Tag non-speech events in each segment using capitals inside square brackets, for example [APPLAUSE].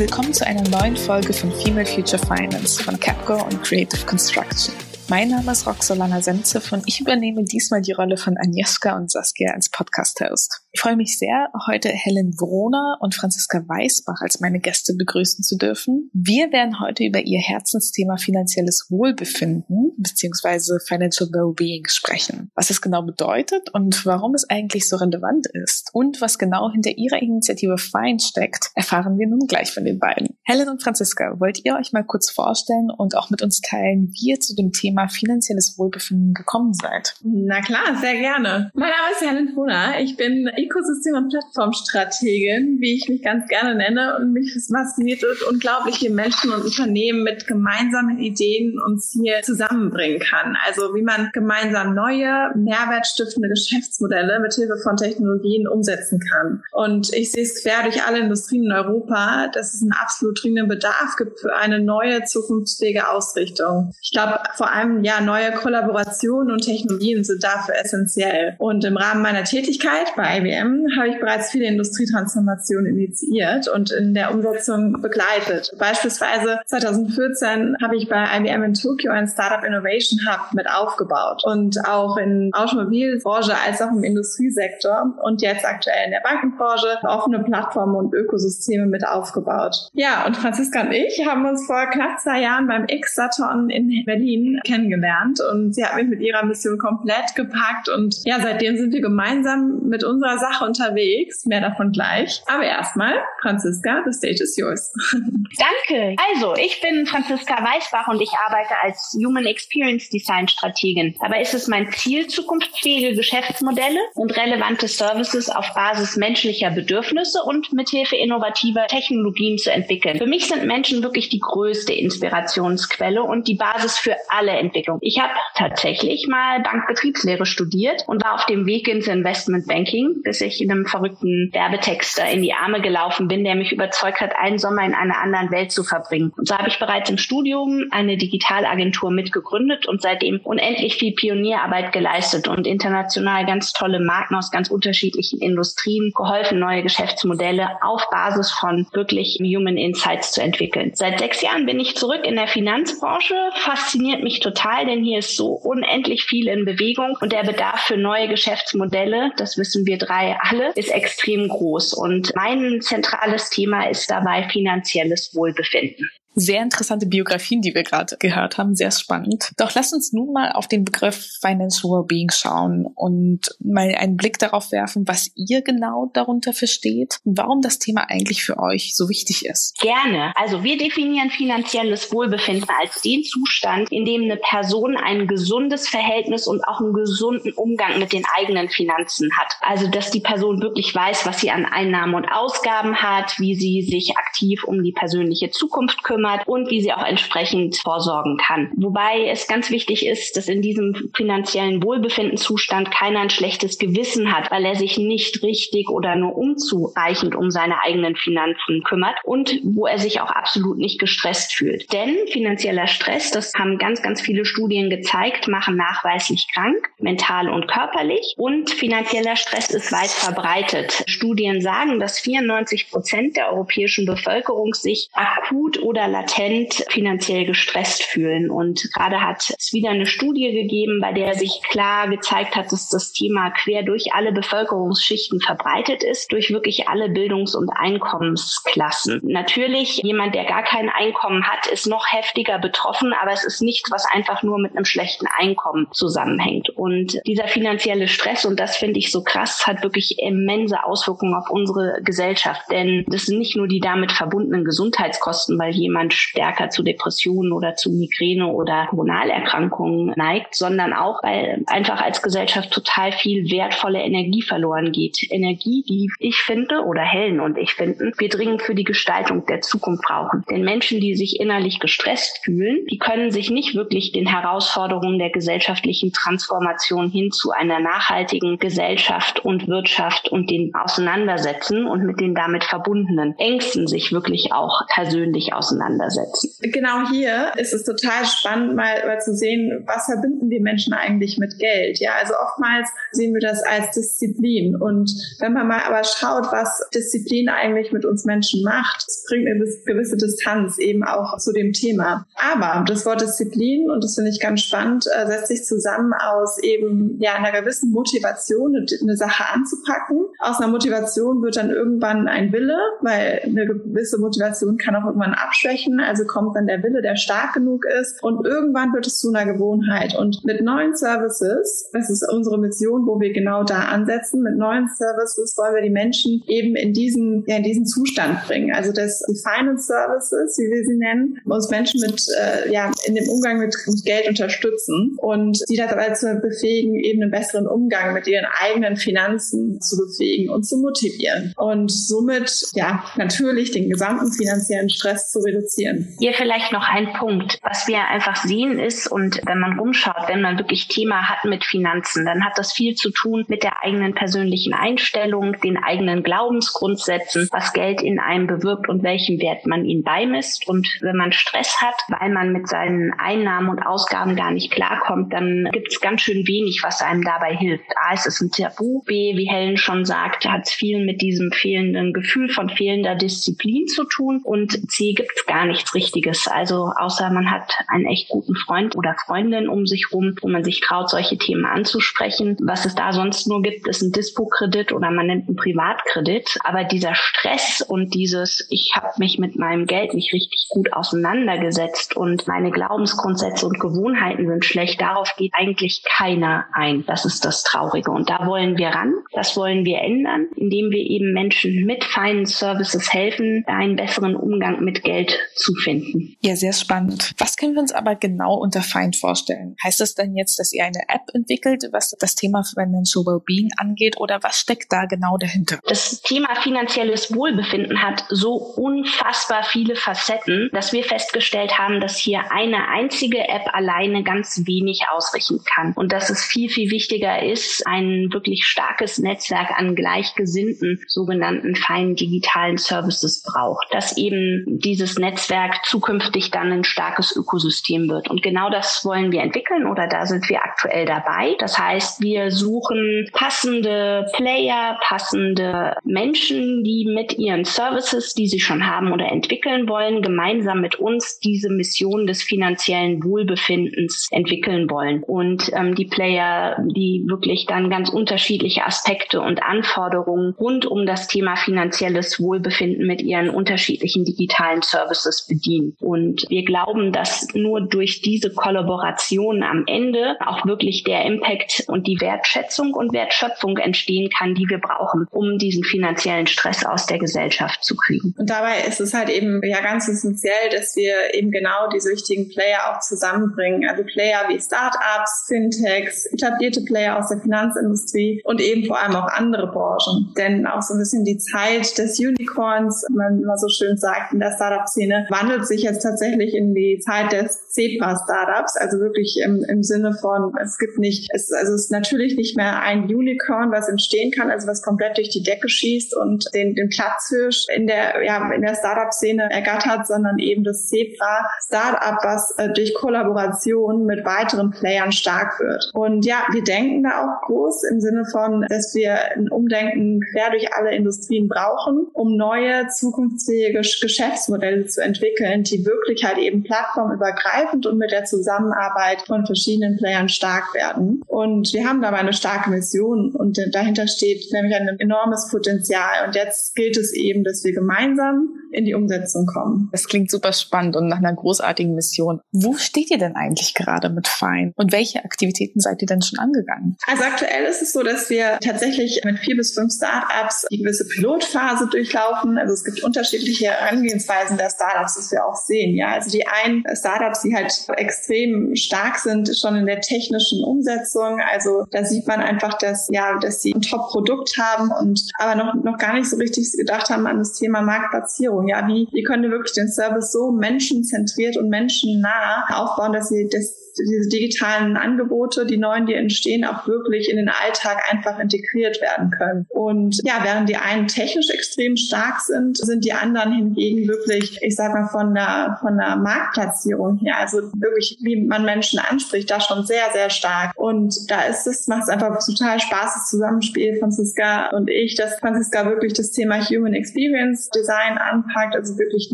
Willkommen zu einer neuen Folge von Female Future Finance von Capco und Creative Construction. Mein Name ist Roxolana Senzev und ich übernehme diesmal die Rolle von Agnieszka und Saskia als Podcast-Host. Ich freue mich sehr, heute Helen Wroner und Franziska Weißbach als meine Gäste begrüßen zu dürfen. Wir werden heute über ihr Herzensthema finanzielles Wohlbefinden bzw. Financial Wellbeing sprechen. Was es genau bedeutet und warum es eigentlich so relevant ist und was genau hinter ihrer Initiative FINE steckt, erfahren wir nun gleich von den beiden. Helen und Franziska, wollt ihr euch mal kurz vorstellen und auch mit uns teilen, wie ihr zu dem Thema finanzielles Wohlbefinden gekommen seid. Na klar, sehr gerne. Mein Name ist Helen Brunner. Ich bin Ökosystem- und Plattformstrategin, wie ich mich ganz gerne nenne. Und mich fasziniert es unglaublich, wie Menschen und Unternehmen mit gemeinsamen Ideen uns hier zusammenbringen kann. Also wie man gemeinsam neue, mehrwertstiftende Geschäftsmodelle mit Hilfe von Technologien umsetzen kann. Und ich sehe es quer durch alle Industrien in Europa, dass es einen absolut dringenden Bedarf gibt für eine neue, zukunftsfähige Ausrichtung. Ich glaube, vor allem allem ja neue Kollaborationen und Technologien sind dafür essentiell. Und im Rahmen meiner Tätigkeit bei IBM habe ich bereits viele Industrietransformationen initiiert und in der Umsetzung begleitet. Beispielsweise 2014 habe ich bei IBM in Tokio ein Startup Innovation Hub mit aufgebaut und auch in Automobilbranche als auch im Industriesektor und jetzt aktuell in der Bankenbranche offene Plattformen und Ökosysteme mit aufgebaut. Ja, und Franziska und ich haben uns vor knapp zwei Jahren beim X-Saturn in Berlin kennengelernt und sie hat mich mit ihrer Mission komplett gepackt und ja, seitdem sind wir gemeinsam mit unserer Sache unterwegs. Mehr davon gleich. Aber erstmal, Franziska, the stage is yours. [LAUGHS] Danke. Also, ich bin Franziska Weißbach und ich arbeite als Human Experience Design Strategin. Dabei ist es mein Ziel, zukunftsfähige Geschäftsmodelle und relevante Services auf Basis menschlicher Bedürfnisse und mithilfe innovativer Technologien zu entwickeln. Für mich sind Menschen wirklich die größte Inspirationsquelle und die Basis für alle Entwicklung. Ich habe tatsächlich mal Bankbetriebslehre studiert und war auf dem Weg ins Investmentbanking, bis ich in einem verrückten Werbetexter in die Arme gelaufen bin, der mich überzeugt hat, einen Sommer in einer anderen Welt zu verbringen. Und so habe ich bereits im Studium eine Digitalagentur mitgegründet und seitdem unendlich viel Pionierarbeit geleistet und international ganz tolle Marken aus ganz unterschiedlichen Industrien geholfen, neue Geschäftsmodelle auf Basis von wirklich Human Insights zu entwickeln. Seit sechs Jahren bin ich zurück in der Finanzbranche. Fasziniert mich total, denn hier ist so unendlich viel in Bewegung und der Bedarf für neue Geschäftsmodelle, das wissen wir drei alle, ist extrem groß. Und mein zentrales Thema ist dabei finanzielles Wohlbefinden. Sehr interessante Biografien, die wir gerade gehört haben, sehr spannend. Doch lasst uns nun mal auf den Begriff Financial Wellbeing schauen und mal einen Blick darauf werfen, was ihr genau darunter versteht und warum das Thema eigentlich für euch so wichtig ist. Gerne. Also wir definieren finanzielles Wohlbefinden als den Zustand, in dem eine Person ein gesundes Verhältnis und auch einen gesunden Umgang mit den eigenen Finanzen hat. Also dass die Person wirklich weiß, was sie an Einnahmen und Ausgaben hat, wie sie sich aktiv um die persönliche Zukunft kümmert kümmert und wie sie auch entsprechend vorsorgen kann. Wobei es ganz wichtig ist, dass in diesem finanziellen Wohlbefindenzustand keiner ein schlechtes Gewissen hat, weil er sich nicht richtig oder nur unzureichend um seine eigenen Finanzen kümmert und wo er sich auch absolut nicht gestresst fühlt. Denn finanzieller Stress, das haben ganz, ganz viele Studien gezeigt, machen nachweislich krank, mental und körperlich. Und finanzieller Stress ist weit verbreitet. Studien sagen, dass 94 Prozent der europäischen Bevölkerung sich akut oder latent finanziell gestresst fühlen. Und gerade hat es wieder eine Studie gegeben, bei der sich klar gezeigt hat, dass das Thema quer durch alle Bevölkerungsschichten verbreitet ist, durch wirklich alle Bildungs- und Einkommensklassen. Natürlich, jemand, der gar kein Einkommen hat, ist noch heftiger betroffen, aber es ist nichts, was einfach nur mit einem schlechten Einkommen zusammenhängt. Und dieser finanzielle Stress, und das finde ich so krass, hat wirklich immense Auswirkungen auf unsere Gesellschaft. Denn das sind nicht nur die damit verbundenen Gesundheitskosten, weil jemand jemand stärker zu Depressionen oder zu Migräne oder Hormonalerkrankungen neigt, sondern auch, weil einfach als Gesellschaft total viel wertvolle Energie verloren geht. Energie, die ich finde oder Helen und ich finden, wir dringend für die Gestaltung der Zukunft brauchen. Denn Menschen, die sich innerlich gestresst fühlen, die können sich nicht wirklich den Herausforderungen der gesellschaftlichen Transformation hin zu einer nachhaltigen Gesellschaft und Wirtschaft und den auseinandersetzen und mit den damit verbundenen Ängsten sich wirklich auch persönlich auseinandersetzen auseinandersetzen. Genau hier ist es total spannend, mal, mal zu sehen, was verbinden die Menschen eigentlich mit Geld. Ja, also oftmals sehen wir das als Disziplin. Und wenn man mal aber schaut, was Disziplin eigentlich mit uns Menschen macht, es bringt eine gewisse Distanz eben auch zu dem Thema. Aber das Wort Disziplin, und das finde ich ganz spannend, äh, setzt sich zusammen aus eben ja einer gewissen Motivation, eine Sache anzupacken. Aus einer Motivation wird dann irgendwann ein Wille, weil eine gewisse Motivation kann auch irgendwann abschwächen. Also kommt dann der Wille, der stark genug ist. Und irgendwann wird es zu einer Gewohnheit. Und mit neuen Services, das ist unsere Mission, wo wir genau da ansetzen, mit neuen Services wollen wir die Menschen eben in diesen, ja, in diesen Zustand bringen. Also das, die Finance Services, wie wir sie nennen, uns Menschen mit, äh, ja, in dem Umgang mit, mit Geld unterstützen und die dazu befähigen, eben einen besseren Umgang mit ihren eigenen Finanzen zu befähigen und zu motivieren. Und somit, ja, natürlich den gesamten finanziellen Stress zu reduzieren. Hier vielleicht noch ein Punkt. Was wir einfach sehen ist, und wenn man rumschaut, wenn man wirklich Thema hat mit Finanzen, dann hat das viel zu tun mit der eigenen persönlichen Einstellung, den eigenen Glaubensgrundsätzen, was Geld in einem bewirkt und welchem Wert man ihn beimisst. Und wenn man Stress hat, weil man mit seinen Einnahmen und Ausgaben gar nicht klarkommt, dann gibt es ganz schön wenig, was einem dabei hilft. A, es ist ein Tabu. B, wie Helen schon sagte, hat es viel mit diesem fehlenden Gefühl von fehlender Disziplin zu tun. Und C, gibt es gar nichts Richtiges. Also außer man hat einen echt guten Freund oder Freundin um sich rum, wo man sich traut, solche Themen anzusprechen. Was es da sonst nur gibt, ist ein Dispo-Kredit oder man nennt einen Privatkredit. Aber dieser Stress und dieses, ich habe mich mit meinem Geld nicht richtig gut auseinandergesetzt und meine Glaubensgrundsätze und Gewohnheiten sind schlecht, darauf geht eigentlich keiner ein. Das ist das Traurige. Und da wollen wir ran. Das wollen wir ändern, indem wir eben Menschen mit feinen Services helfen, einen besseren Umgang mit Geld zu finden. Ja, sehr spannend. Was können wir uns aber genau unter fein vorstellen? Heißt das dann jetzt, dass ihr eine App entwickelt, was das Thema Financial Wellbeing angeht oder was steckt da genau dahinter? Das Thema finanzielles Wohlbefinden hat so unfassbar viele Facetten, dass wir festgestellt haben, dass hier eine einzige App alleine ganz wenig ausrichten kann und dass es viel, viel wichtiger ist, ein wirklich starkes Netzwerk an gleichgesinnten sogenannten feinen digitalen Services braucht, dass eben dieses Netzwerk zukünftig dann ein starkes Ökosystem wird. Und genau das wollen wir entwickeln oder da sind wir aktuell dabei. Das heißt, wir suchen passende Player, passende Menschen, die mit ihren Services, die sie schon haben oder entwickeln wollen, gemeinsam mit uns diese Mission des finanziellen Wohlbefindens entwickeln wollen. Und ähm, die Player, die wirklich dann ganz unterschiedliche Aspekte und Anforderungen rund um das Thema finanzielles Wohlbefinden mit ihren unterschiedlichen digitalen Services bedienen. Und wir glauben, dass nur durch diese Kollaboration am Ende auch wirklich der Impact und die Wertschätzung und Wertschöpfung entstehen kann, die wir brauchen, um diesen finanziellen Stress aus der Gesellschaft zu kriegen. Und dabei ist es halt eben ja ganz essentiell, dass wir eben genau diese wichtigen Player auch zusammenbringen. Also Player wie Startups, Fintechs, etablierte Player aus der Finanzindustrie und eben vor allem auch andere Branchen. Denn auch so ein bisschen die Zeit des Unicorns, man immer so schön sagt in der Startup-Szene, wandelt sich jetzt tatsächlich in die Zeit des CEPA-Startups, also wirklich im, im Sinne von, es gibt nicht, es, also es ist natürlich nicht mehr ein Unicorn, was entstehen kann, also was komplett durch die Decke schießt und den, den Platzhirsch in der, ja, in der Startup-Szene ergattert, sondern eben das CEPA-Startup, was äh, durch Kollaboration mit weiteren Playern stark wird. Und ja, wir denken da auch groß im Sinne von, dass wir ein Umdenken quer durch alle Industrien brauchen, um neue zukunftsfähige Geschäftsmodelle zu entwickeln, die wirklich halt eben plattformübergreifend und mit der Zusammenarbeit von verschiedenen Playern stark werden. Und wir haben dabei eine starke Mission und dahinter steht nämlich ein enormes Potenzial. Und jetzt gilt es eben, dass wir gemeinsam in die Umsetzung kommen. Das klingt super spannend und nach einer großartigen Mission. Wo steht ihr denn eigentlich gerade mit Fein? Und welche Aktivitäten seid ihr denn schon angegangen? Also aktuell ist es so, dass wir tatsächlich mit vier bis fünf Startups die gewisse Pilotphase durchlaufen. Also es gibt unterschiedliche Herangehensweisen der Startups, das wir auch sehen. Ja, also die einen Startups, die halt extrem stark sind, schon in der technischen Umsetzung. Also da sieht man einfach, dass ja, dass sie ein Top-Produkt haben und aber noch noch gar nicht so richtig gedacht haben an das Thema Marktplatzierung. Ja, wie wie können wir wirklich den Service so menschenzentriert und menschennah aufbauen, dass sie das diese digitalen Angebote, die neuen, die entstehen, auch wirklich in den Alltag einfach integriert werden können. Und ja, während die einen technisch extrem stark sind, sind die anderen hingegen wirklich, ich sag mal, von der, von der Marktplatzierung her, also wirklich, wie man Menschen anspricht, da schon sehr, sehr stark. Und da ist es, macht es einfach total Spaß, das Zusammenspiel Franziska und ich, dass Franziska wirklich das Thema Human Experience Design anpackt, also wirklich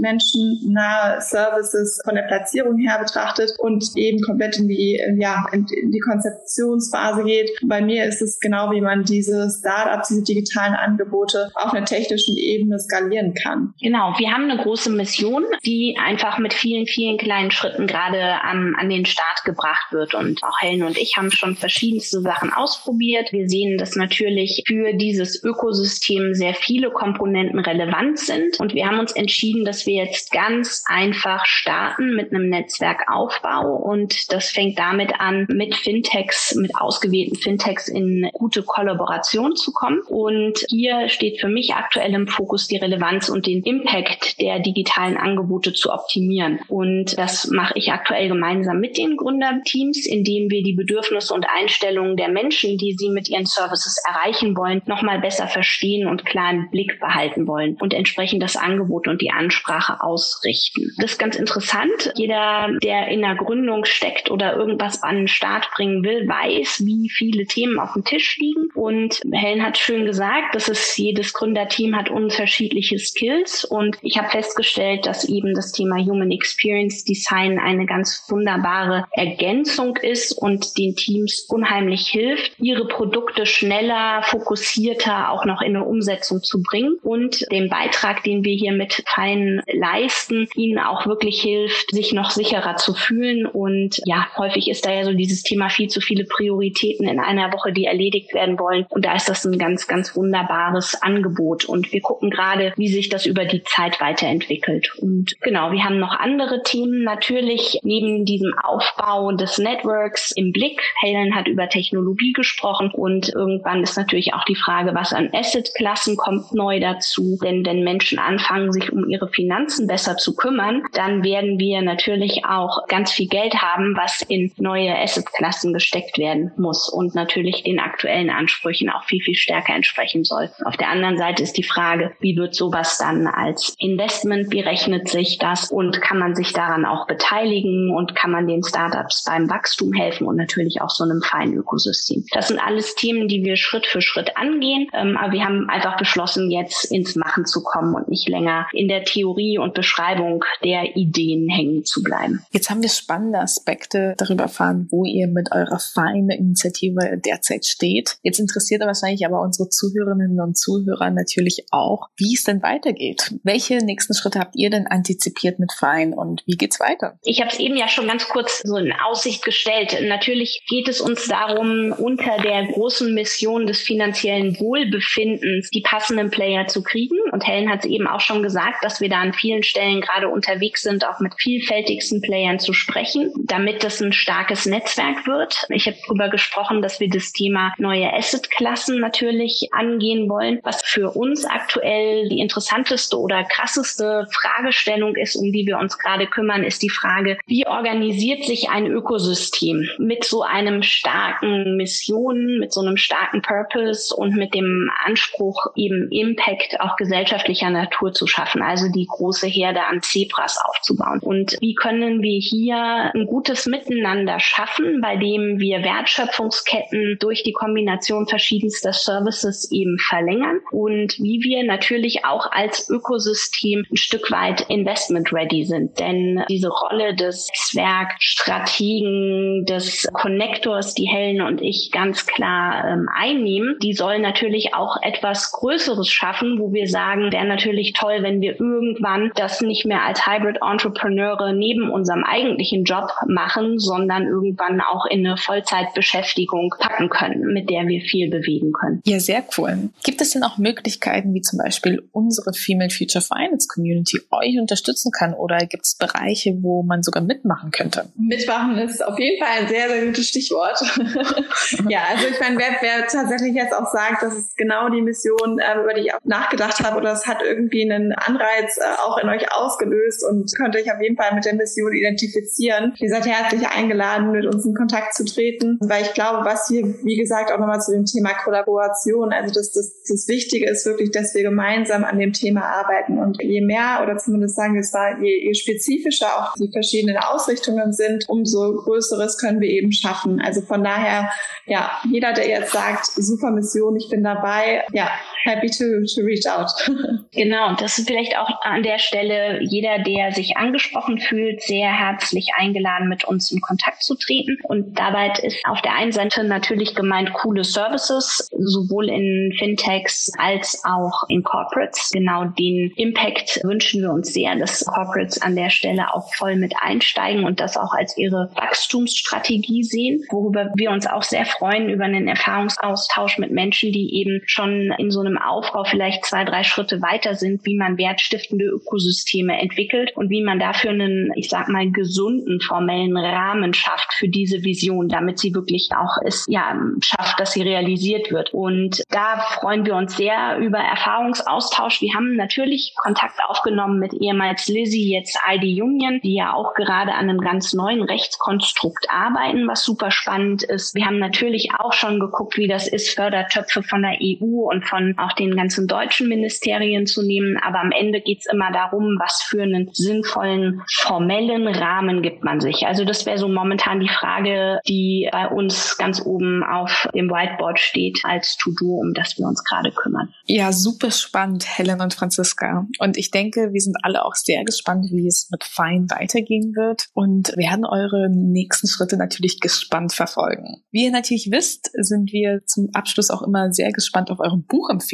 menschennahe Services von der Platzierung her betrachtet und eben komplett in die, ja, in die Konzeptionsphase geht. Bei mir ist es genau, wie man diese Startups, diese digitalen Angebote auf einer technischen Ebene skalieren kann. Genau, wir haben eine große Mission, die einfach mit vielen, vielen kleinen Schritten gerade an, an den Start gebracht wird. Und auch Helen und ich haben schon verschiedenste Sachen ausprobiert. Wir sehen, dass natürlich für dieses Ökosystem sehr viele Komponenten relevant sind. Und wir haben uns entschieden, dass wir jetzt ganz einfach starten mit einem Netzwerkaufbau. Und das fängt damit an, mit Fintechs, mit ausgewählten Fintechs in gute Kollaboration zu kommen. Und hier steht für mich aktuell im Fokus die Relevanz und den Impact der digitalen Angebote zu optimieren. Und das mache ich aktuell gemeinsam mit den Gründerteams, indem wir die Bedürfnisse und Einstellungen der Menschen, die sie mit ihren Services erreichen wollen, nochmal besser verstehen und klar im Blick behalten wollen und entsprechend das Angebot und die Ansprache ausrichten. Das ist ganz interessant. Jeder, der in der Gründung steckt oder irgendwas an den Start bringen will, weiß, wie viele Themen auf dem Tisch liegen. Und Helen hat schön gesagt, dass es jedes Gründerteam hat unterschiedliche Skills. Und ich habe festgestellt, dass eben das Thema Human Experience Design eine ganz wunderbare Ergänzung ist und den Teams unheimlich hilft, ihre Produkte schneller, fokussierter auch noch in eine Umsetzung zu bringen und den Beitrag, den wir hier mit Fein leisten, ihnen auch wirklich hilft, sich noch sicherer zu fühlen. Und ja, häufig ist da ja so dieses Thema viel zu viele Prioritäten in einer Woche, die erledigt werden wollen. Und da ist das ein ganz, ganz wunderbares Angebot. Und wir gucken gerade, wie sich das über die Zeit weiterentwickelt. Und genau, wir haben noch andere Themen natürlich neben diesem Aufbau des Networks im Blick. Helen hat über Technologie gesprochen und irgendwann ist natürlich auch die Frage, was an Assetklassen kommt neu dazu. Denn wenn Menschen anfangen, sich um ihre Finanzen besser zu kümmern, dann werden wir natürlich auch ganz viel Geld haben, was in neue Assetklassen gesteckt werden muss und natürlich den aktuellen Ansprüchen auch viel, viel stärker entsprechen soll. Auf der anderen Seite ist die Frage, wie wird sowas dann als Investment, wie sich das und kann man sich daran auch beteiligen und kann man den Startups beim Wachstum helfen und natürlich auch so einem feinen Ökosystem. Das sind alles Themen, die wir Schritt für Schritt angehen, ähm, aber wir haben einfach beschlossen, jetzt ins Machen zu kommen und nicht länger in der Theorie und Beschreibung der Ideen hängen zu bleiben. Jetzt haben wir spannende Aspekte darüber erfahren, wo ihr mit eurer feinen Initiative derzeit steht. Jetzt interessiert wahrscheinlich aber unsere Zuhörerinnen und Zuhörer natürlich auch, wie es denn weitergeht. Welche nächsten Schritte habt ihr denn antizipiert mit Fein und wie geht's weiter? Ich habe es eben ja schon ganz kurz so in Aussicht gestellt. Natürlich geht es uns darum, unter der großen Mission des finanziellen Wohlbefindens die passenden Player zu kriegen. Und Helen hat es eben auch schon gesagt, dass wir da an vielen Stellen gerade unterwegs sind, auch mit vielfältigsten Playern zu sprechen, damit das ein starkes Netzwerk wird. Ich habe darüber gesprochen, dass wir das Thema neue Assetklassen natürlich angehen wollen, was für uns aktuell die interessanteste oder krasseste Fragestellung ist, um die wir uns gerade kümmern, ist die Frage, wie organisiert sich ein Ökosystem mit so einem starken Mission, mit so einem starken Purpose und mit dem Anspruch, eben Impact auch gesellschaftlicher Natur zu schaffen, also die große Herde an Zebras aufzubauen. Und wie können wir hier ein gutes Miteinander schaffen, bei dem wir Wertschöpfungsketten durch die Kombination verschiedenster Services eben verlängern und wie wir natürlich auch als Ökosystem ein Stück weit investment ready sind. Denn diese Rolle des Netzwerkstrategen, des Connectors, die Helen und ich ganz klar ähm, einnehmen, die soll natürlich auch etwas Größeres schaffen, wo wir sagen, wäre natürlich toll, wenn wir irgendwann das nicht mehr als Hybrid Entrepreneure neben unserem eigentlichen Job machen, sondern irgendwann auch in eine Vollzeitbeschäftigung packen können, mit der wir viel bewegen können. Ja, sehr cool. Gibt es denn auch Möglichkeiten, wie zum Beispiel unsere Female Future Finance Community euch unterstützen kann oder gibt es Bereiche, wo man sogar mitmachen könnte? Mitmachen ist auf jeden Fall ein sehr, sehr gutes Stichwort. [LAUGHS] ja, also ich meine, wer, wer tatsächlich jetzt auch sagt, das ist genau die Mission, äh, über die ich auch nachgedacht habe oder es hat irgendwie einen Anreiz äh, auch in euch ausgelöst und könnt euch auf jeden Fall mit der Mission identifizieren. Ihr seid herzlich herzlich eingeladen, mit uns in Kontakt zu treten, weil ich glaube, was hier, wie gesagt, auch nochmal zu dem Thema Kollaboration, also das, das, das Wichtige ist wirklich, dass wir gemeinsam an dem Thema arbeiten und je mehr oder zumindest sagen wir es mal, je, je spezifischer auch die verschiedenen Ausrichtungen sind, umso größeres können wir eben schaffen. Also von daher, ja, jeder, der jetzt sagt, super Mission, ich bin dabei, ja, happy to, to reach out. [LAUGHS] genau, das ist vielleicht auch an der Stelle jeder, der sich angesprochen fühlt, sehr herzlich eingeladen, mit uns in Kontakt zu treten. Und dabei ist auf der einen Seite natürlich gemeint coole Services, sowohl in Fintechs als auch in Corporates. Genau den Impact wünschen wir uns sehr, dass Corporates an der Stelle auch voll mit einsteigen und das auch als ihre Wachstumsstrategie sehen, worüber wir uns auch sehr freuen über einen Erfahrungsaustausch mit Menschen, die eben schon in so einem Aufbau vielleicht zwei, drei Schritte weiter sind, wie man wertstiftende Ökosysteme entwickelt und wie man dafür einen, ich sag mal, gesunden formellen Rahmen schafft für diese Vision, damit sie wirklich auch es ja schafft, dass sie realisiert wird. Und da freuen wir uns sehr über Erfahrungsaustausch. Wir haben natürlich Kontakt aufgenommen mit ehemals Lizzie, jetzt ID Union, die ja auch gerade an einem ganz neuen Rechtskonstrukt arbeiten, was super spannend ist. Wir haben natürlich auch schon geguckt, wie das ist, Fördertöpfe von der EU und von auch den ganzen deutschen Ministerien zu nehmen. Aber am Ende geht es immer darum, was für einen sinnvollen formellen Rahmen gibt man sich. Also das wäre so momentan die Frage, die bei uns ganz oben auf dem Whiteboard steht als To-Do, um das wir uns gerade kümmern. Ja, super spannend, Helen und Franziska. Und ich denke, wir sind alle auch sehr gespannt, wie es mit Fein weitergehen wird und werden eure nächsten Schritte natürlich gespannt verfolgen. Wie ihr natürlich wisst, sind wir zum Abschluss auch immer sehr gespannt auf eure Buchempfehlungen.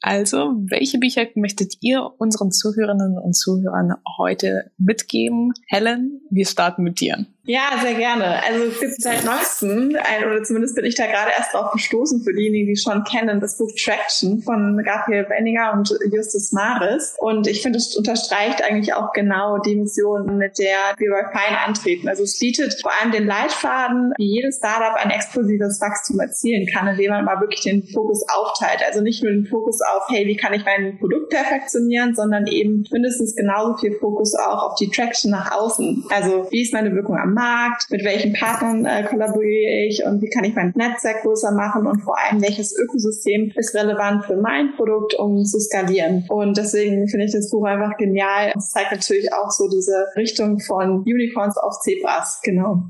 Also, welche Bücher möchtet ihr unseren Zuhörerinnen und Zuhörern heute mitgeben? Helen, wir starten mit dir. Ja, sehr gerne. Also es gibt seit neuestem, oder zumindest bin ich da gerade erst drauf gestoßen für diejenigen, die schon kennen, das Buch Traction von Gabriel Benninger und Justus Maris. Und ich finde, es unterstreicht eigentlich auch genau die Mission, mit der wir bei Fein antreten. Also es bietet vor allem den Leitfaden, wie jedes Startup ein explosives Wachstum erzielen kann, indem man mal wirklich den Fokus aufteilt. Also nicht nur den Fokus auf, hey, wie kann ich mein Produkt perfektionieren, sondern eben mindestens genauso viel Fokus auch auf die Traction nach außen. Also wie ist meine Wirkung am Markt, mit welchen Partnern äh, kollaboriere ich und wie kann ich mein Netzwerk größer machen und vor allem welches Ökosystem ist relevant für mein Produkt, um zu skalieren. Und deswegen finde ich das Buch einfach genial. Es zeigt natürlich auch so diese Richtung von Unicorns auf Zebras, genau.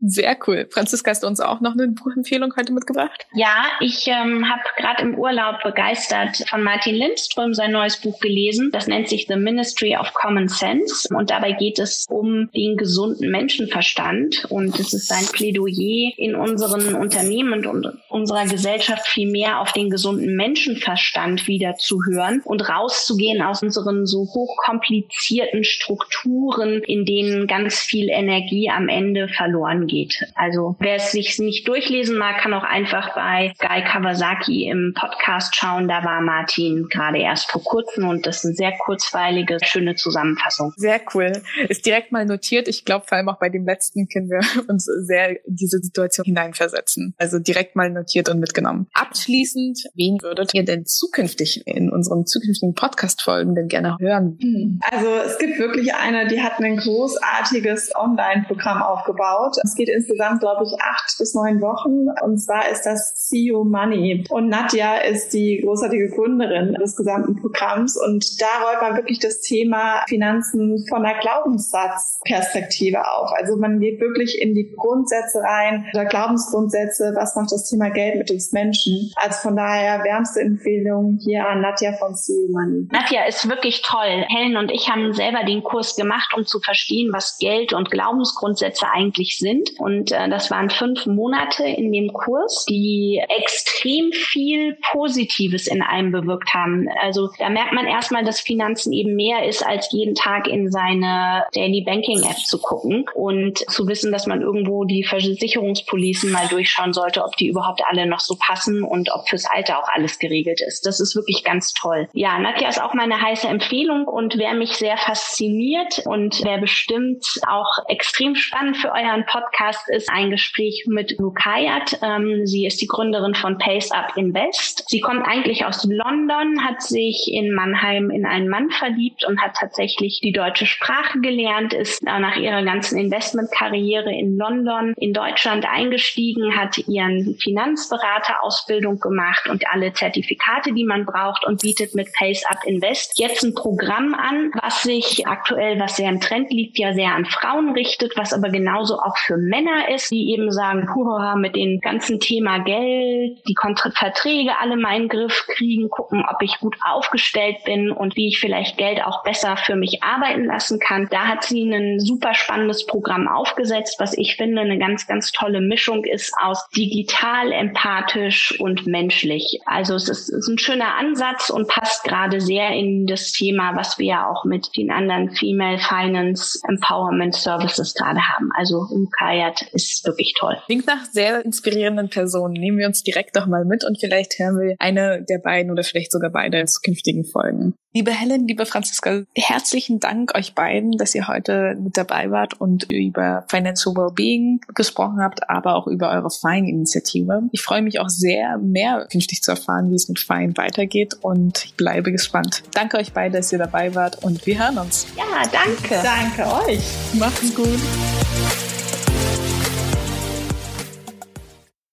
Sehr cool. Franziska, hast du uns auch noch eine Buchempfehlung heute mitgebracht? Ja, ich ähm, habe gerade im Urlaub begeistert von Martin Lindström sein neues Buch gelesen. Das nennt sich The Ministry of Common Sense und dabei geht es um den gesunden Menschenverstand Menschenverstand und es ist ein Plädoyer in unseren Unternehmen und unserer Gesellschaft viel mehr auf den gesunden Menschenverstand wieder zu hören und rauszugehen aus unseren so hochkomplizierten Strukturen, in denen ganz viel Energie am Ende verloren geht. Also wer es sich nicht durchlesen mag, kann auch einfach bei Guy Kawasaki im Podcast schauen. Da war Martin gerade erst vor kurzem und das ist eine sehr kurzweilige, schöne Zusammenfassung. Sehr cool. Ist direkt mal notiert. Ich glaube vor allem auch bei dem letzten können wir [LAUGHS] uns sehr in diese Situation hineinversetzen. Also direkt mal notiert und mitgenommen. Abschließend, wen würdet ihr denn zukünftig in unseren zukünftigen Podcast-Folgen denn gerne hören? Hm. Also es gibt wirklich eine, die hat ein großartiges Online-Programm aufgebaut. Es geht insgesamt, glaube ich, acht bis neun Wochen. Und zwar ist das CEO Money. Und Nadja ist die großartige Gründerin des gesamten Programms. Und da rollt man wirklich das Thema Finanzen von der Glaubenssatzperspektive auf. Also man geht wirklich in die Grundsätze rein, oder Glaubensgrundsätze, was macht das Thema Geld mit uns Menschen. Also von daher wärmste Empfehlung hier an Nadja von CEO. Nadja ist wirklich toll. Helen und ich haben selber den Kurs gemacht, um zu verstehen, was Geld und Glaubensgrundsätze eigentlich sind. Und äh, das waren fünf Monate in dem Kurs, die extrem viel Positives in einem bewirkt haben. Also da merkt man erstmal, dass Finanzen eben mehr ist, als jeden Tag in seine Daily Banking App zu gucken und zu wissen, dass man irgendwo die Versicherungspolicen mal durchschauen sollte, ob die überhaupt alle noch so passen und ob fürs Alter auch alles geregelt ist. Das ist wirklich ganz toll. Ja, Nadja ist auch meine heiße Empfehlung und wer mich sehr fasziniert und wer bestimmt auch extrem spannend für euren Podcast ist, ein Gespräch mit Rukayat. Ähm, sie ist die Gründerin von Pace Up Invest. Sie kommt eigentlich aus London, hat sich in Mannheim in einen Mann verliebt und hat tatsächlich die deutsche Sprache gelernt, ist nach ihrer ganzen Investment Management-Karriere in London, in Deutschland eingestiegen, hat ihren Finanzberaterausbildung gemacht und alle Zertifikate, die man braucht und bietet mit Pace Up Invest jetzt ein Programm an, was sich aktuell, was sehr im Trend liegt, ja sehr an Frauen richtet, was aber genauso auch für Männer ist, die eben sagen, Huha, mit dem ganzen Thema Geld, die Verträge alle meinen Griff kriegen, gucken, ob ich gut aufgestellt bin und wie ich vielleicht Geld auch besser für mich arbeiten lassen kann. Da hat sie ein super spannendes Programm aufgesetzt, was ich finde eine ganz, ganz tolle Mischung ist aus digital, empathisch und menschlich. Also es ist, ist ein schöner Ansatz und passt gerade sehr in das Thema, was wir ja auch mit den anderen Female Finance Empowerment Services gerade haben. Also Umkayat ist wirklich toll. Klingt nach sehr inspirierenden Personen. Nehmen wir uns direkt doch mal mit und vielleicht hören wir eine der beiden oder vielleicht sogar beide in zukünftigen Folgen. Liebe Helen, liebe Franziska, herzlichen Dank euch beiden, dass ihr heute mit dabei wart und über Financial Wellbeing gesprochen habt, aber auch über eure Fine-Initiative. Ich freue mich auch sehr, mehr künftig zu erfahren, wie es mit Fine weitergeht und ich bleibe gespannt. Danke euch beide, dass ihr dabei wart und wir hören uns. Ja, danke. Danke euch. Macht's gut.